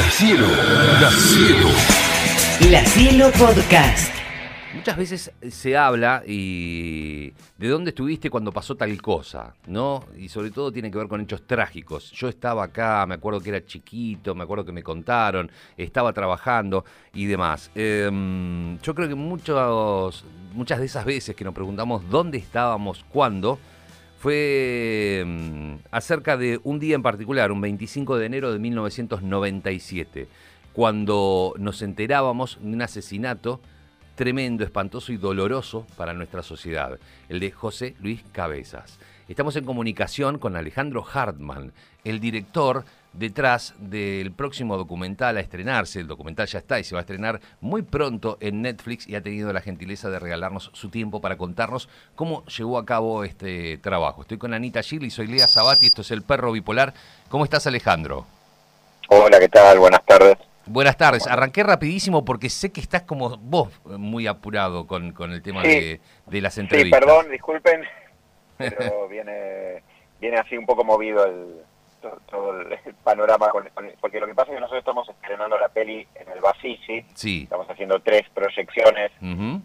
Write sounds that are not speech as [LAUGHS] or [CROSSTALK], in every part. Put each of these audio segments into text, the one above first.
La Cielo, La Cielo. La Cielo Podcast. Muchas veces se habla y de dónde estuviste cuando pasó tal cosa, ¿no? Y sobre todo tiene que ver con hechos trágicos. Yo estaba acá, me acuerdo que era chiquito, me acuerdo que me contaron, estaba trabajando y demás. Em, yo creo que muchos, muchas de esas veces que nos preguntamos dónde estábamos, cuándo, fue em, acerca de un día en particular, un 25 de enero de 1997, cuando nos enterábamos de un asesinato tremendo, espantoso y doloroso para nuestra sociedad, el de José Luis Cabezas. Estamos en comunicación con Alejandro Hartman, el director detrás del próximo documental a estrenarse. El documental ya está y se va a estrenar muy pronto en Netflix y ha tenido la gentileza de regalarnos su tiempo para contarnos cómo llevó a cabo este trabajo. Estoy con Anita Gil y soy Lea Sabati, esto es El Perro Bipolar. ¿Cómo estás Alejandro? Hola, ¿qué tal? Buenas tardes. Buenas tardes. Arranqué rapidísimo porque sé que estás como vos muy apurado con, con el tema de, de, las entrevistas. Sí, perdón, disculpen, [LAUGHS] pero viene, viene así un poco movido el, todo, el panorama, con, porque lo que pasa es que nosotros estamos estrenando la peli en el Bafisi, sí. estamos haciendo tres proyecciones eh,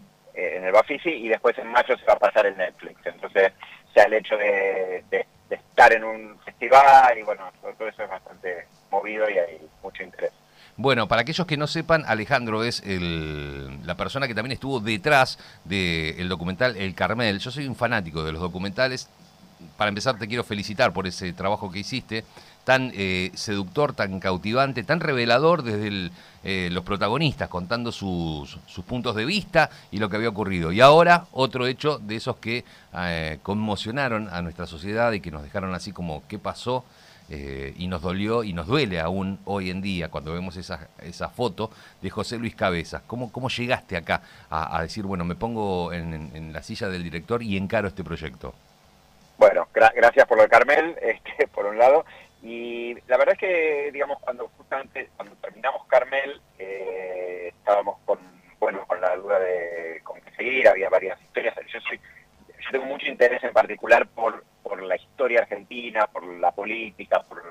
en el Bafisi y después en mayo se va a pasar en Netflix. Entonces, o sea, el hecho de, de, de estar en un festival y bueno, todo eso es bastante movido y hay mucho interés. Bueno, para aquellos que no sepan, Alejandro es el, la persona que también estuvo detrás del documental El Carmel. Yo soy un fanático de los documentales. Para empezar, te quiero felicitar por ese trabajo que hiciste, tan eh, seductor, tan cautivante, tan revelador desde eh, los protagonistas, contando sus, puntos de vista y lo que había ocurrido. Y ahora, otro hecho de esos que eh, conmocionaron a nuestra sociedad y que nos dejaron así como, ¿qué pasó? Eh, y nos dolió y nos duele aún hoy en día cuando vemos esa, esa foto de José Luis Cabezas. ¿Cómo, llegaste acá a, a decir, bueno, me pongo en, en, la silla del director y encaro este proyecto? Bueno, gra gracias por lo de Carmel, [LAUGHS] este, por un lado. Y la verdad es que, digamos, cuando justamente cuando terminamos Carmel, eh, estábamos con, bueno, con la duda de con qué seguir, había varias historias. Yo soy, yo tengo mucho interés en particular por por la historia argentina, por la política, por,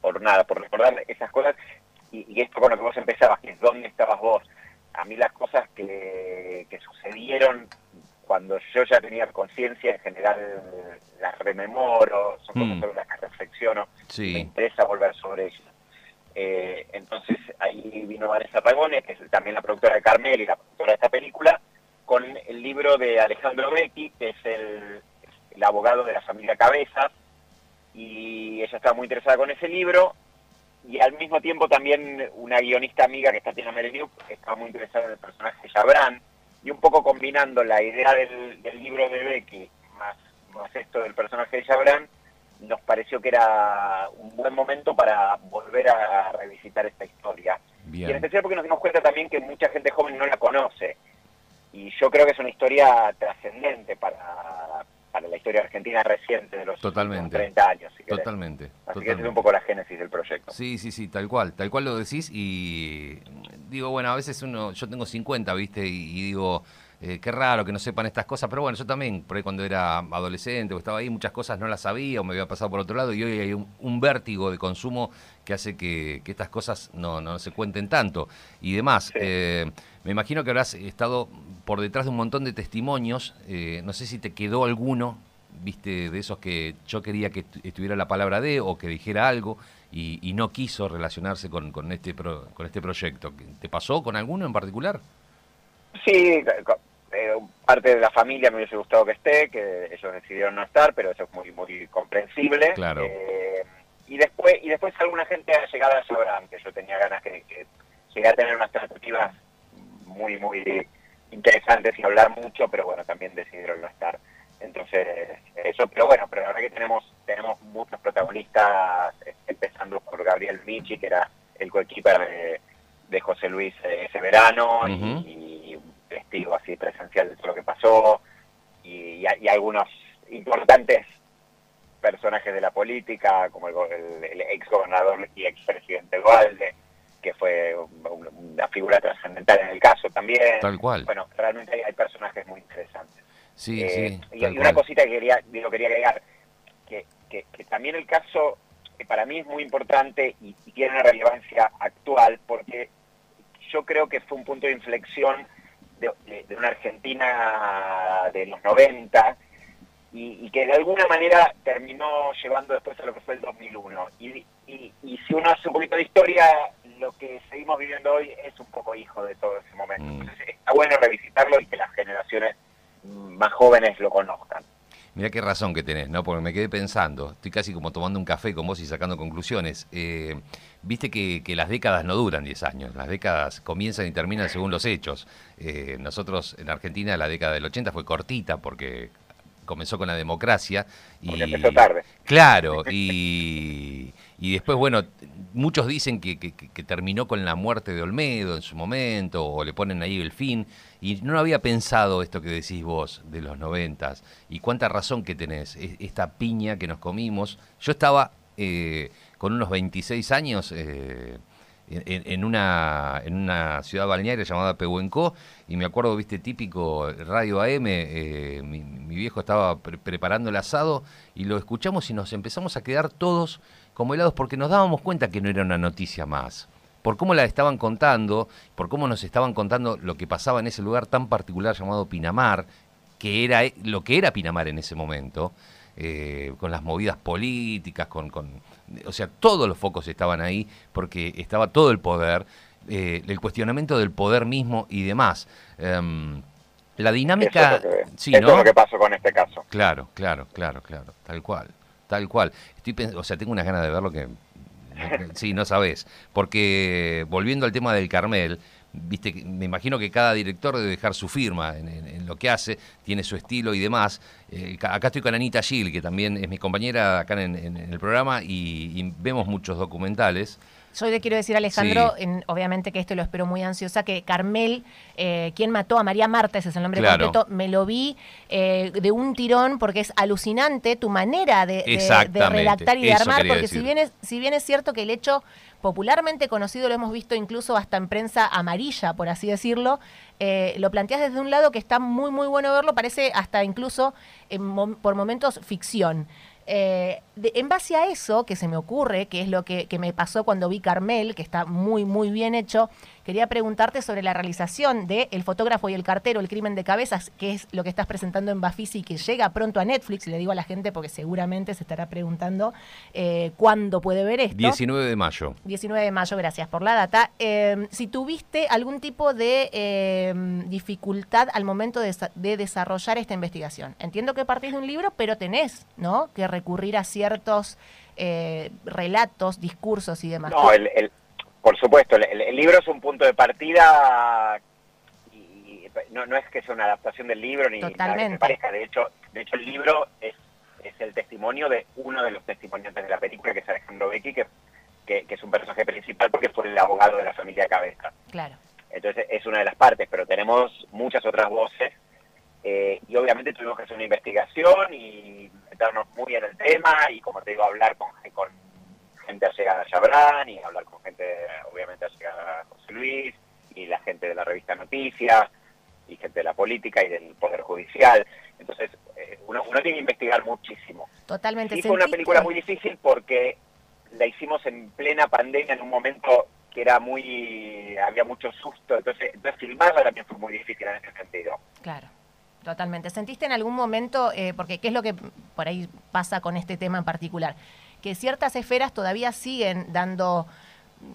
por, nada, por recordar esas cosas. Y, y, esto con lo que vos empezabas, que es dónde estabas vos. A mí las cosas que, que sucedieron cuando yo ya tenía conciencia, en general las rememoro, son cosas mm. sobre las que reflexiono, sí. me interesa volver sobre ellas. Eh, entonces ahí vino Vanessa Pagone, que es también la productora de Carmel y la productora de esta película, con el libro de Alejandro Becky, que es el, el abogado de la familia Cabezas, y ella estaba muy interesada con ese libro, y al mismo tiempo también una guionista amiga que está Tina Mereniuk estaba muy interesada en el personaje de Jabran, y un poco combinando la idea del, del libro de Becky más, más esto del personaje de Jabran, nos pareció que era un buen momento para volver a, revisitar esta historia. Bien. Y en especial porque nos dimos cuenta también que mucha gente joven no la conoce. Y yo creo que es una historia trascendente para, para la historia argentina reciente de los totalmente, 30 años. Si totalmente. Así totalmente. que esa es un poco la génesis del proyecto. Sí, sí, sí, tal cual, tal cual lo decís y digo, bueno, a veces uno, yo tengo 50, viste, y, y digo, eh, qué raro que no sepan estas cosas, pero bueno, yo también, por ahí cuando era adolescente o estaba ahí, muchas cosas no las sabía o me había pasado por otro lado y hoy hay un, un vértigo de consumo que hace que, que estas cosas no, no, se cuenten tanto y demás. Sí. Eh, me imagino que habrás estado por detrás de un montón de testimonios, eh, no sé si te quedó alguno, viste, de esos que yo quería que estuviera la palabra de o que dijera algo y, y no quiso relacionarse con, con, este pro, con este proyecto. ¿Te pasó con alguno en particular? Sí, eh, parte de la familia me hubiese gustado que esté, que ellos decidieron no estar, pero eso es muy muy comprensible. Claro. Eh, y después y después alguna gente ha llegado a Sobran, que yo tenía ganas que, que llegué a tener unas perspectivas muy muy interesantes y hablar mucho, pero bueno, también decidieron no estar. Entonces, eso, pero bueno, pero la verdad que tenemos tenemos muchos protagonistas, empezando por Gabriel Michi, que era el coequiper de, de José Luis eh, ese verano, Uh y testigo así presencial de todo lo que pasó, y, y, y algunos importantes personajes de la política, como el, el, el ex gobernador y ex presidente Dualde, que fue una figura trascendental en el caso también. Tal cual. Bueno, realmente hay, hay personajes muy interesantes. Sí, eh, sí. Y, y una cosita que quería, digo, quería agregar, que, que, que, también el caso, que para mí es muy importante y, y tiene una relevancia actual, porque yo creo que fue un punto de inflexión de, una Argentina de los 90 y, y que de alguna manera terminó llevando después a lo que fue el 2001. Y, y- y si uno hace un poquito de historia, lo que seguimos viviendo hoy es un poco hijo de todo ese momento. Mm. Entonces está bueno revisitarlo y que las generaciones más jóvenes lo conozcan. Mirá qué razón que tenés, ¿no? Porque me quedé pensando, estoy casi como tomando un café con vos y sacando conclusiones. Eh, Viste que, que las décadas no duran 10 años, las décadas comienzan y terminan según los hechos. Eh, nosotros en Argentina la década del 80 fue cortita porque comenzó con la democracia. Y, Porque empezó tarde. Claro, y, y después, bueno, muchos dicen que, que- que terminó con la muerte de Olmedo en su momento, o le ponen ahí el fin, y no había pensado esto que decís vos de los noventas, y cuánta razón que tenés, e- esta piña que nos comimos. Yo estaba eh, con unos 26 años... eh, en, una, en una ciudad balnearia llamada Pehuenco, y me acuerdo, viste, típico Radio AM, eh, mi, viejo estaba pre- preparando el asado y lo escuchamos y nos empezamos a quedar todos como helados porque nos dábamos cuenta que no era una noticia más. Por cómo la estaban contando, por cómo nos estaban contando lo que pasaba en ese lugar tan particular llamado Pinamar, que era lo que era Pinamar en ese momento, eh, con las movidas políticas, con, con, o sea, todos los focos estaban ahí porque estaba todo el poder, eh, el cuestionamiento del poder mismo y demás. Em, la dinámica, Eso es lo que, sí, eso ¿no? es lo que pasó con este caso. Claro, claro, claro, claro, tal cual, tal cual. Estoy o sea, tengo unas ganas de verlo que sí, no sabes, porque volviendo al tema del Carmel, viste, me imagino que cada director debe dejar su firma en, en- en lo que hace, tiene su estilo y demás. Eh, acá estoy con Anita Gil, que también es mi compañera acá en, el programa y, y vemos muchos documentales. Yo le quiero decir a Alejandro, Sí. obviamente que esto lo espero muy ansiosa, que Carmel, eh, quien mató a María Marta, ese es el nombre Claro. completo, me lo vi eh, de un tirón porque es alucinante tu manera de, de- de Exactamente, redactar y de eso armar, porque si decir. bien, es, si bien es cierto que el hecho popularmente conocido lo hemos visto incluso hasta en prensa amarilla, por así decirlo, eh, lo planteas desde un lado que está muy, muy bueno verlo, parece hasta incluso mom- por momentos ficción. Eh, en base a eso, que se me ocurre, que es lo que me pasó cuando vi Carmel, que está muy, muy bien hecho, quería preguntarte sobre la realización de El fotógrafo y el cartero, El crimen de cabezas, que es lo que estás presentando en Bafisi y que llega pronto a Netflix. Le digo a la gente porque seguramente se estará preguntando eh, cuándo puede ver esto. 19 de mayo. 19 de mayo, gracias por la data. Eh, si tuviste algún tipo de eh, dificultad al momento de, desa- de desarrollar esta investigación. Entiendo que partís de un libro, pero tenés, ¿no? Que recurrir a ciertos eh, relatos, discursos y demás. No, el, el- por supuesto, el, el- libro es un punto de partida y, y no, no es que sea una adaptación del libro ni nada que Totalmente. se parezca. De hecho, de hecho el libro es, es el testimonio de uno de los testimoniantes de la película, que es Alejandro Becky, que, que, que es un personaje principal porque fue el abogado de la familia Cabeza. Claro. Entonces es una de las partes, pero tenemos muchas otras voces eh, y obviamente tuvimos que hacer una investigación y meternos muy en el tema y como te digo, hablar con, con gente allegada a Chabrán y hablar con gente obviamente allegada a José Luis y la gente de la revista Noticias y gente de la política y del Poder Judicial. Entonces eh, uno, uno tiene que investigar muchísimo. Totalmente. Sí, fue una película muy difícil porque la hicimos en plena pandemia, en un momento que era muy, había mucho susto, entonces, entonces filmarla también fue muy difícil en ese sentido. Claro, totalmente. ¿Sentiste en algún momento, eh, porque qué es lo que por ahí pasa con este tema en particular, que ciertas esferas todavía siguen dando,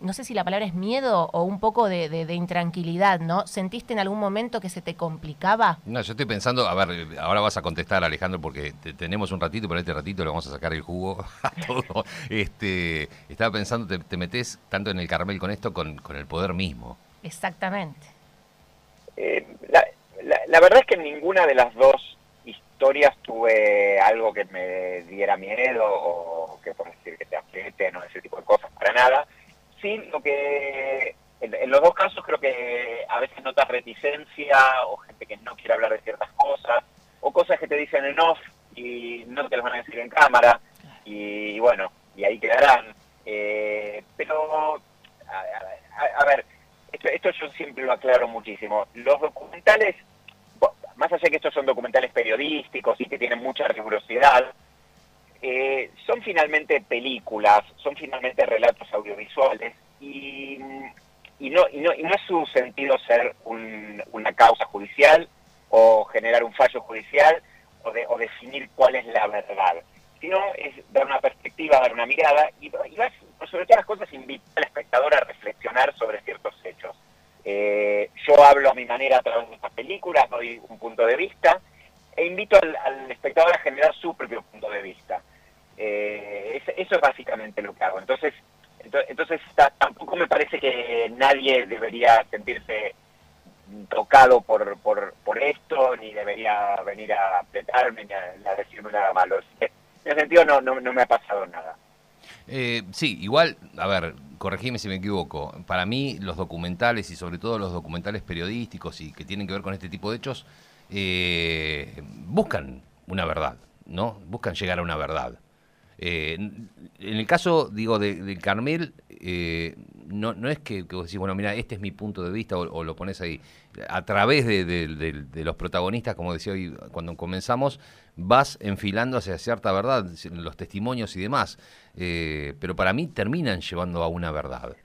no sé si la palabra es miedo o un poco de, de- de intranquilidad, ¿no? ¿Sentiste en algún momento que se te complicaba? No, yo estoy pensando, a ver, ahora vas a contestar, Alejandro, porque te- tenemos un ratito, pero este ratito le vamos a sacar el jugo [LAUGHS] a todo. Este, estaba pensando, te, te metes tanto en el Carmel con esto, con, con el poder mismo. Exactamente. Eh, la, la- la verdad es que en ninguna de las dos historias tuve algo que me diera miedo o que por decir que te aprieten o ese tipo de cosas, para nada. Sí, lo que en, los dos casos creo que a veces notas reticencia o gente que no quiere hablar de ciertas cosas o cosas que te dicen en off y no te las van a decir en cámara y, bueno, y ahí quedarán. Eh, pero, a, a- a ver, esto, esto yo siempre lo aclaro muchísimo. Los documentales, más allá de que estos son documentales periodísticos y que tienen mucha rigurosidad, eh, son finalmente películas, son finalmente relatos audiovisuales y, y, no, y, no, es su sentido ser una causa judicial o generar un fallo judicial o, de, o definir cuál es la verdad, sino es dar una perspectiva, dar una mirada y, sobre todas las cosas invitar al espectador a reflexionar sobre ciertos hechos. Eh, yo hablo a mi manera a través de estas películas, doy un punto de vista e invito al, espectador a generar su propio punto de vista. Eh, eso es básicamente lo que hago. Entonces, entonces, tampoco me parece que nadie debería sentirse tocado por, por, esto, ni debería venir a apretarme, ni a, decirme nada malo. En ese sentido no, no, no me ha pasado nada. Eh, sí, igual, a ver, corregime si me equivoco. Para mí, los documentales y sobre todo los documentales periodísticos y que tienen que ver con este tipo de hechos, eh, buscan una verdad, ¿no? Buscan llegar a una verdad. Eh, en el caso, digo, de, Carmel, eh, no, no es que, vos decís, bueno, mira, este es mi punto de vista o, lo pones ahí. A través de, los protagonistas, como decía hoy cuando comenzamos, vas enfilando hacia cierta verdad, los testimonios y demás. Eh, pero para mí terminan llevando a una verdad.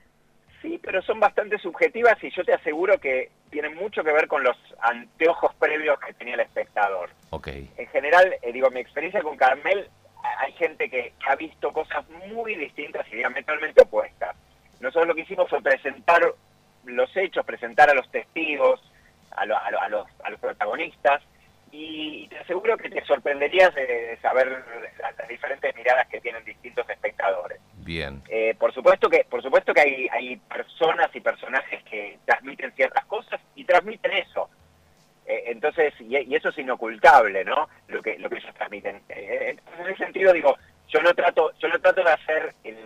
Sí, pero son bastante subjetivas y yo te aseguro que tienen mucho que ver con los anteojos previos que tenía el espectador. Okay. En general, digo, mi experiencia con Carmel hay gente que, ha visto cosas muy distintas y diametralmente opuestas. Nosotros lo que hicimos fue presentar los hechos, presentar a los testigos, a, a, los, protagonistas, y te aseguro que te sorprenderías de saber las, diferentes miradas que tienen distintos espectadores. Bien. Eh, por supuesto que, por supuesto que hay, hay personas y personajes que transmiten ciertas cosas y transmiten eso. Eh, entonces, y, eso es inocultable, ¿no? Lo que, lo que ellos transmiten. Eh, en ese sentido, digo, yo no trato, yo no trato de hacer el,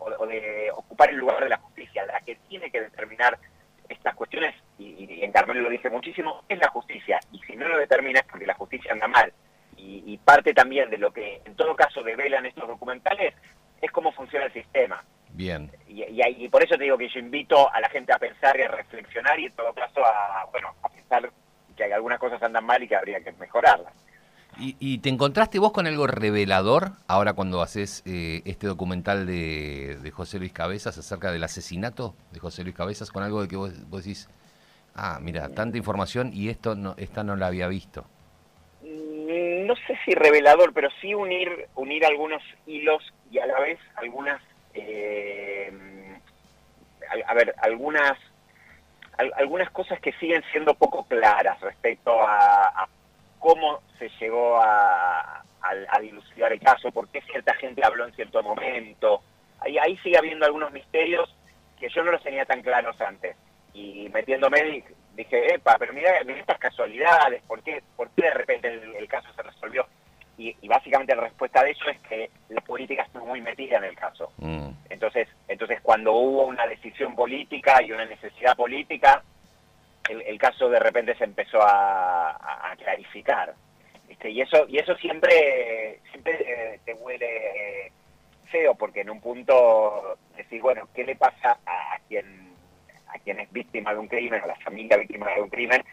o, de ocupar el lugar de la justicia, la que tiene que determinar estas cuestiones, y, en Carmelo lo dice muchísimo, es la justicia. Y si no lo determina es porque la justicia anda mal. Y, parte también de lo que en todo caso develan estos documentales es cómo funciona el sistema. Bien. Y, y, por eso te digo que yo invito a la gente a pensar y a reflexionar y en todo caso a, bueno, a pensar que algunas cosas andan mal y que habría que mejorarlas. ¿Y, te encontraste vos con algo revelador ahora cuando haces eh, este documental de, José Luis Cabezas acerca del asesinato de José Luis Cabezas con algo de que vos, decís, ah, mira, tanta información y esto no, esta no la había visto? Mm, no sé si revelador, pero sí unir, unir algunos hilos y a la vez algunas, eh, a ver, algunas algunas cosas que siguen siendo poco claras respecto a, cómo se llegó a, dilucidar el caso, por qué cierta gente habló en cierto momento. Ahí, sigue habiendo algunos misterios que yo no los tenía tan claros antes. Y metiéndome dije, epa, pero mira, estas casualidades, ¿por qué, por qué de repente el caso se resolvió? Y, básicamente la respuesta de eso es que la política estuvo muy metida en el caso. Mm. Entonces, entonces cuando hubo una decisión política y una necesidad política, el, caso de repente se empezó a, clarificar. Este, y eso y eso siempre siempre eh, te huele feo porque en un punto decís bueno qué le pasa a, a quien a quien es víctima de un crimen, a la familia víctima de un crimen,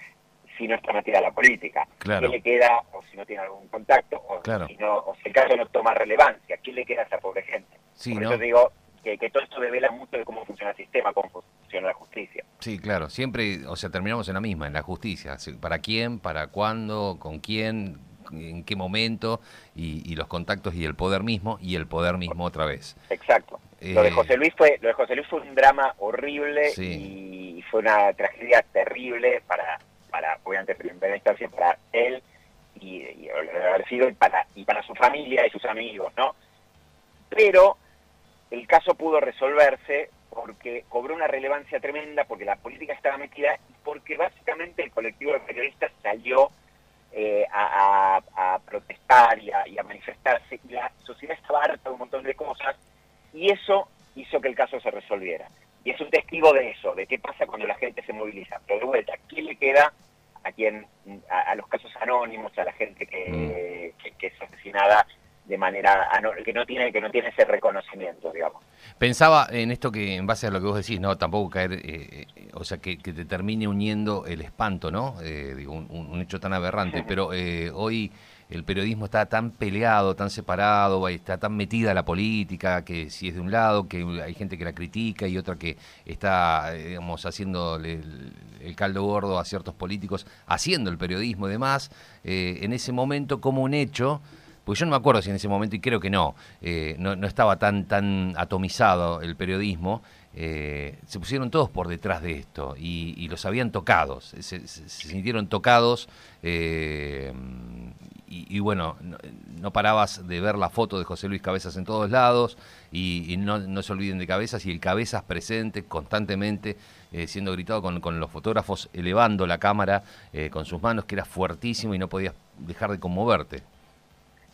si no está metida la política. ¿Qué le queda, o si no tiene algún contacto, o, si, no, o si el caso no toma relevancia? ¿Qué le queda a esa pobre gente? Sí, Por eso digo que, todo esto devela mucho de cómo funciona el sistema, cómo funciona la justicia. Sí, claro, siempre, o sea, terminamos en la misma, en la justicia. ¿Para quién? ¿Para cuándo? ¿Con quién? en qué momento y, los contactos y el poder mismo y el poder mismo otra vez. Exacto. lo de eh, José Luis fue lo de José Luis fue un drama horrible y fue una tragedia terrible para para, obviamente, en primera instancia para él y, y haber sido y para, y para su familia y sus amigos, ¿no? Pero el caso pudo resolverse porque cobró una relevancia tremenda, porque la política estaba metida y porque básicamente el colectivo de periodistas salió eh, a, protestar y a, y a, manifestarse y la sociedad estaba harta de un montón de cosas y eso hizo que el caso se resolviera. Y es un testigo de eso, de qué pasa cuando la gente se moviliza. Pero de vuelta, ¿qué le queda a quien a, los casos anónimos, a la gente que, mm. es asesinada de manera que no tiene que no tiene ese reconocimiento, digamos. Pensaba en esto que en base a lo que vos decís, no tampoco caer, eh, eh, o sea que, te termine uniendo el espanto, ¿no? Eh, digo, un, hecho tan aberrante, pero hoy el periodismo está tan peleado, tan separado, está tan metida la política, que si es de un lado, que hay gente que la critica y otra que está, eh, digamos, haciendo el, caldo gordo a ciertos políticos, haciendo el periodismo y demás, eh, en ese momento como un hecho, pues yo no me acuerdo si en ese momento, y creo que no, eh, no, estaba tan, tan atomizado el periodismo, se pusieron todos por detrás de esto y, los habían tocados, se, sintieron tocados y, bueno, no, parabas de ver la foto de José Luis Cabezas en todos lados y, no, se olviden de Cabezas y el Cabezas presente constantemente eh, siendo gritado con, los fotógrafos elevando la cámara eh, con sus manos que era fuertísimo y no podías dejar de conmoverte.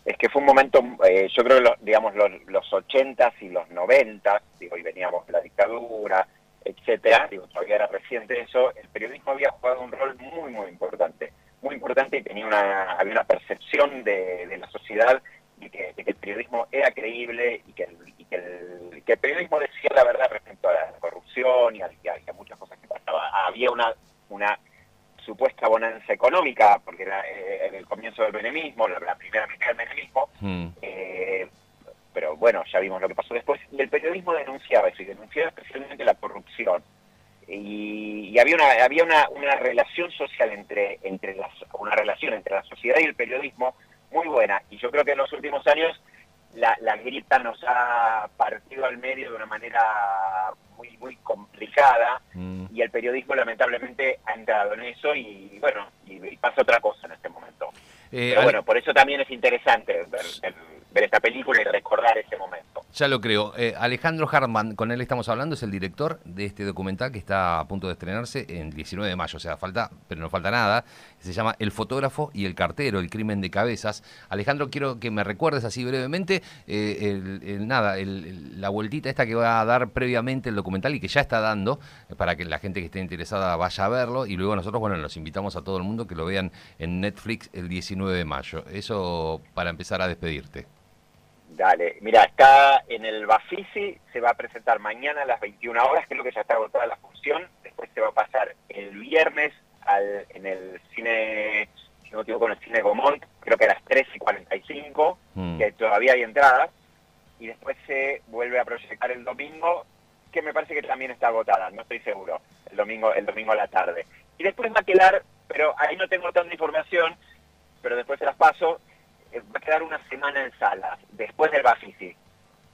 Es que fue un momento, eh, yo creo, que digamos, los, los 80s y los 90 digo, y veníamos de la dictadura, etcétera, digo, todavía era reciente eso, el periodismo había jugado un rol muy, muy importante muy importante y tenía una, había una percepción de, la sociedad de que, el periodismo era creíble y que el, que el, periodismo decía la verdad respecto a la corrupción y a, muchas cosas que pasaban. Había una, una supuesta bonanza económica, porque era eh, en el comienzo del menemismo, la, primera mitad del menemismo, hmm. eh, pero bueno, ya vimos lo que pasó después, y el periodismo denunciaba eso, y denunciaba especialmente la corrupción y, había una había una, una, relación social entre entre las una relación entre la sociedad y el periodismo muy buena y yo creo que en los últimos años la, la grieta nos ha partido al medio de una manera muy muy complicada mm. Lamentablemente ha entrado en eso y bueno y, pasa otra cosa en este momento. Eh, pero bueno por eso también es interesante ver, ver esta película y ya lo creo. Eh, Alejandro Hartman, con él estamos hablando, es el director de este documental que está a punto de estrenarse en 19 de mayo. O sea, falta, pero no falta nada. Se llama El fotógrafo y el cartero, el crimen de cabezas. Alejandro, quiero que me recuerdes así brevemente, eh, el, nada, la vueltita esta que va a dar previamente el documental y que ya está dando, eh, para que la gente que esté interesada vaya a verlo. Y luego nosotros, bueno, los invitamos a todo el mundo que lo vean en Netflix el 19 de mayo. Eso para empezar a despedirte. Dale, mira, está en el Bafisi, se va a presentar mañana a las 21 horas, creo que ya está agotada la función, después se va a pasar el viernes al, en el cine, si no me equivoco, en el cine Gomont, creo que a las 3 y 45, mm. que todavía hay entradas, y después se vuelve a proyectar el domingo, que me parece que también está agotada, no estoy seguro, el domingo, el domingo a la tarde. Y después va a quedar, pero ahí no tengo tanta información, pero después se las paso, eh, va a quedar una semana en salas, después del Bafisi,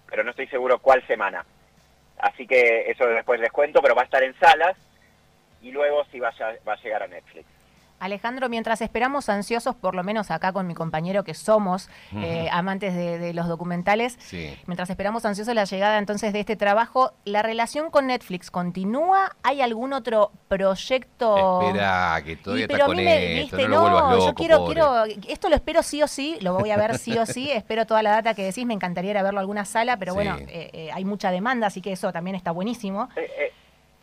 pero no estoy seguro cuál semana. Así que eso después les cuento, pero va a estar en salas y luego sí va va a llegar a Netflix. Alejandro, mientras esperamos ansiosos, por lo menos acá con mi compañero que somos eh, amantes de, los documentales, mientras esperamos ansiosos la llegada entonces de este trabajo, ¿la relación con Netflix continúa? ¿Hay algún otro proyecto? Espera, que todavía está con esto, no, yo quiero, quiero, esto lo espero sí o sí, lo voy a ver sí o sí, [LAUGHS] espero toda la data que decís, me encantaría ir a verlo a alguna sala, pero bueno, eh, eh, hay mucha demanda, así que eso también está buenísimo.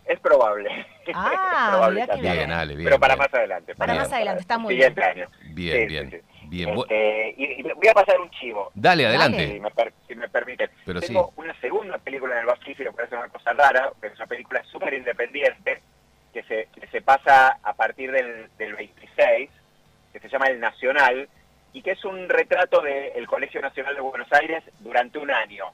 Es probable. [LAUGHS] Ah, bien, Ale, bien, Pero para más adelante. Para, más adelante, está muy bien. Año. Bien, bien. bien. Este, y, voy a pasar un chivo. Dale, adelante. Si me, si me permite. Pero Tengo una segunda película en el Bafisi, que parece una cosa rara, pero es una película súper independiente, que se, que se pasa a partir del, del 26, que se llama El Nacional, y que es un retrato del Colegio Nacional de Buenos Aires durante un año.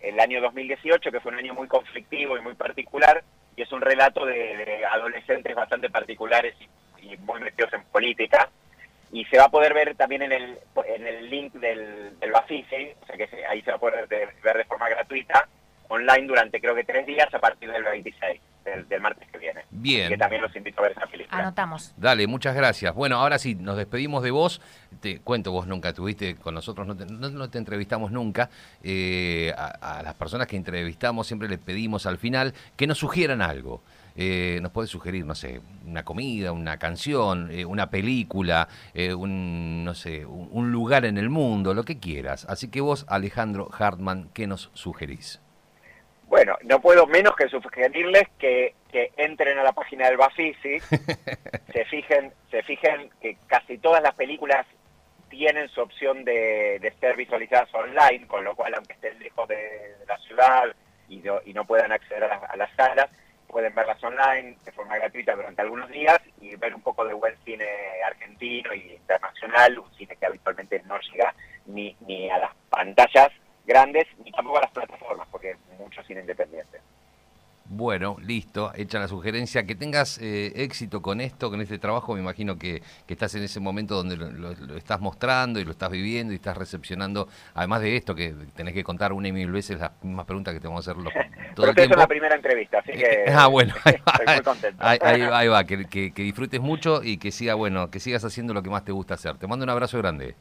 El año 2018, que fue un año muy conflictivo y muy particular, y es un relato de, adolescentes bastante particulares y, muy metidos en política. Y se va a poder ver también en el, en el link del, del o sea que ahí se va a poder ver de forma gratuita, online durante creo que tres días a partir del 26 del, martes que viene. Bien. Que también los invito a ver esa película. Anotamos. Dale, muchas gracias. Bueno, ahora sí, nos despedimos de vos. Te cuento, vos nunca estuviste con nosotros, no te, no, te entrevistamos nunca. Eh, a, las personas que entrevistamos siempre les pedimos al final que nos sugieran algo. Eh, nos puede sugerir, no sé, una comida, una canción, eh, una película, un, no sé, un, lugar en el mundo, lo que quieras. Así que vos, Alejandro Hartman, ¿qué nos sugerís? Bueno, no puedo menos que sugerirles que, entren a la página del Bafisi, [LAUGHS] se fijen, se fijen que casi todas las películas tienen su opción de, ser visualizadas online, con lo cual aunque estén lejos de, la ciudad y no, puedan acceder a las, a salas, pueden verlas online de forma gratuita durante algunos días y ver un poco de buen cine argentino y internacional, un cine que habitualmente no llega ni, ni a las pantallas grandes ni tampoco a las plataformas bueno, listo, hecha la sugerencia. Que tengas eh, éxito con esto, con este trabajo. Me imagino que, que estás en ese momento donde lo, lo- lo estás mostrando y lo estás viviendo y estás recepcionando. Además de esto, que tenés que contar una y mil veces las mismas preguntas que te vamos a hacer los- todo [LAUGHS] Pero el tiempo. la primera entrevista, así que [LAUGHS] Ah, bueno, ahí va. estoy muy contento. Ahí, ahí- ahí va, que, que- que disfrutes mucho y que siga, bueno, que sigas haciendo lo que más te gusta hacer. Te mando un abrazo grande.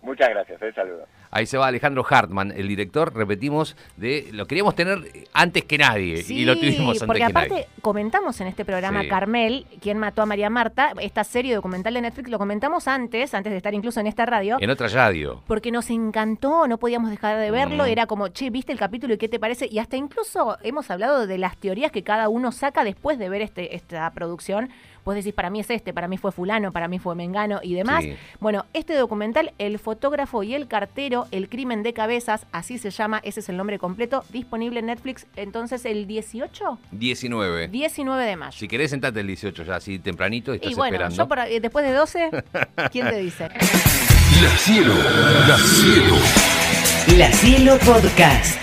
Muchas gracias, un saludo. Ahí se va Alejandro Hartman, el director, repetimos, de lo queríamos tener antes que nadie y lo tuvimos antes porque que aparte nadie. comentamos en este programa Sí. Carmel, quien mató a María Marta, esta serie documental de Netflix, lo comentamos antes, antes de estar incluso en esta radio. En otra radio. Porque nos encantó, no podíamos dejar de verlo, Mm. era como, che, ¿viste el capítulo y qué te parece? Y hasta incluso hemos hablado de las teorías que cada uno saca después de ver este, esta producción. Vos decís, para mí es este, para mí fue fulano, para mí fue Mengano y demás. Sí. Bueno, este documental, El fotógrafo y el cartero, El crimen de cabezas, así se llama, ese es el nombre completo, disponible en Netflix entonces el 18, 19. 19 de mayo. Si querés, sentate el 18 ya, así tempranito, estás y bueno, esperando. yo por ahí- después de 12, ¿quién te dice? La cielo, la cielo. La Cielo Podcast.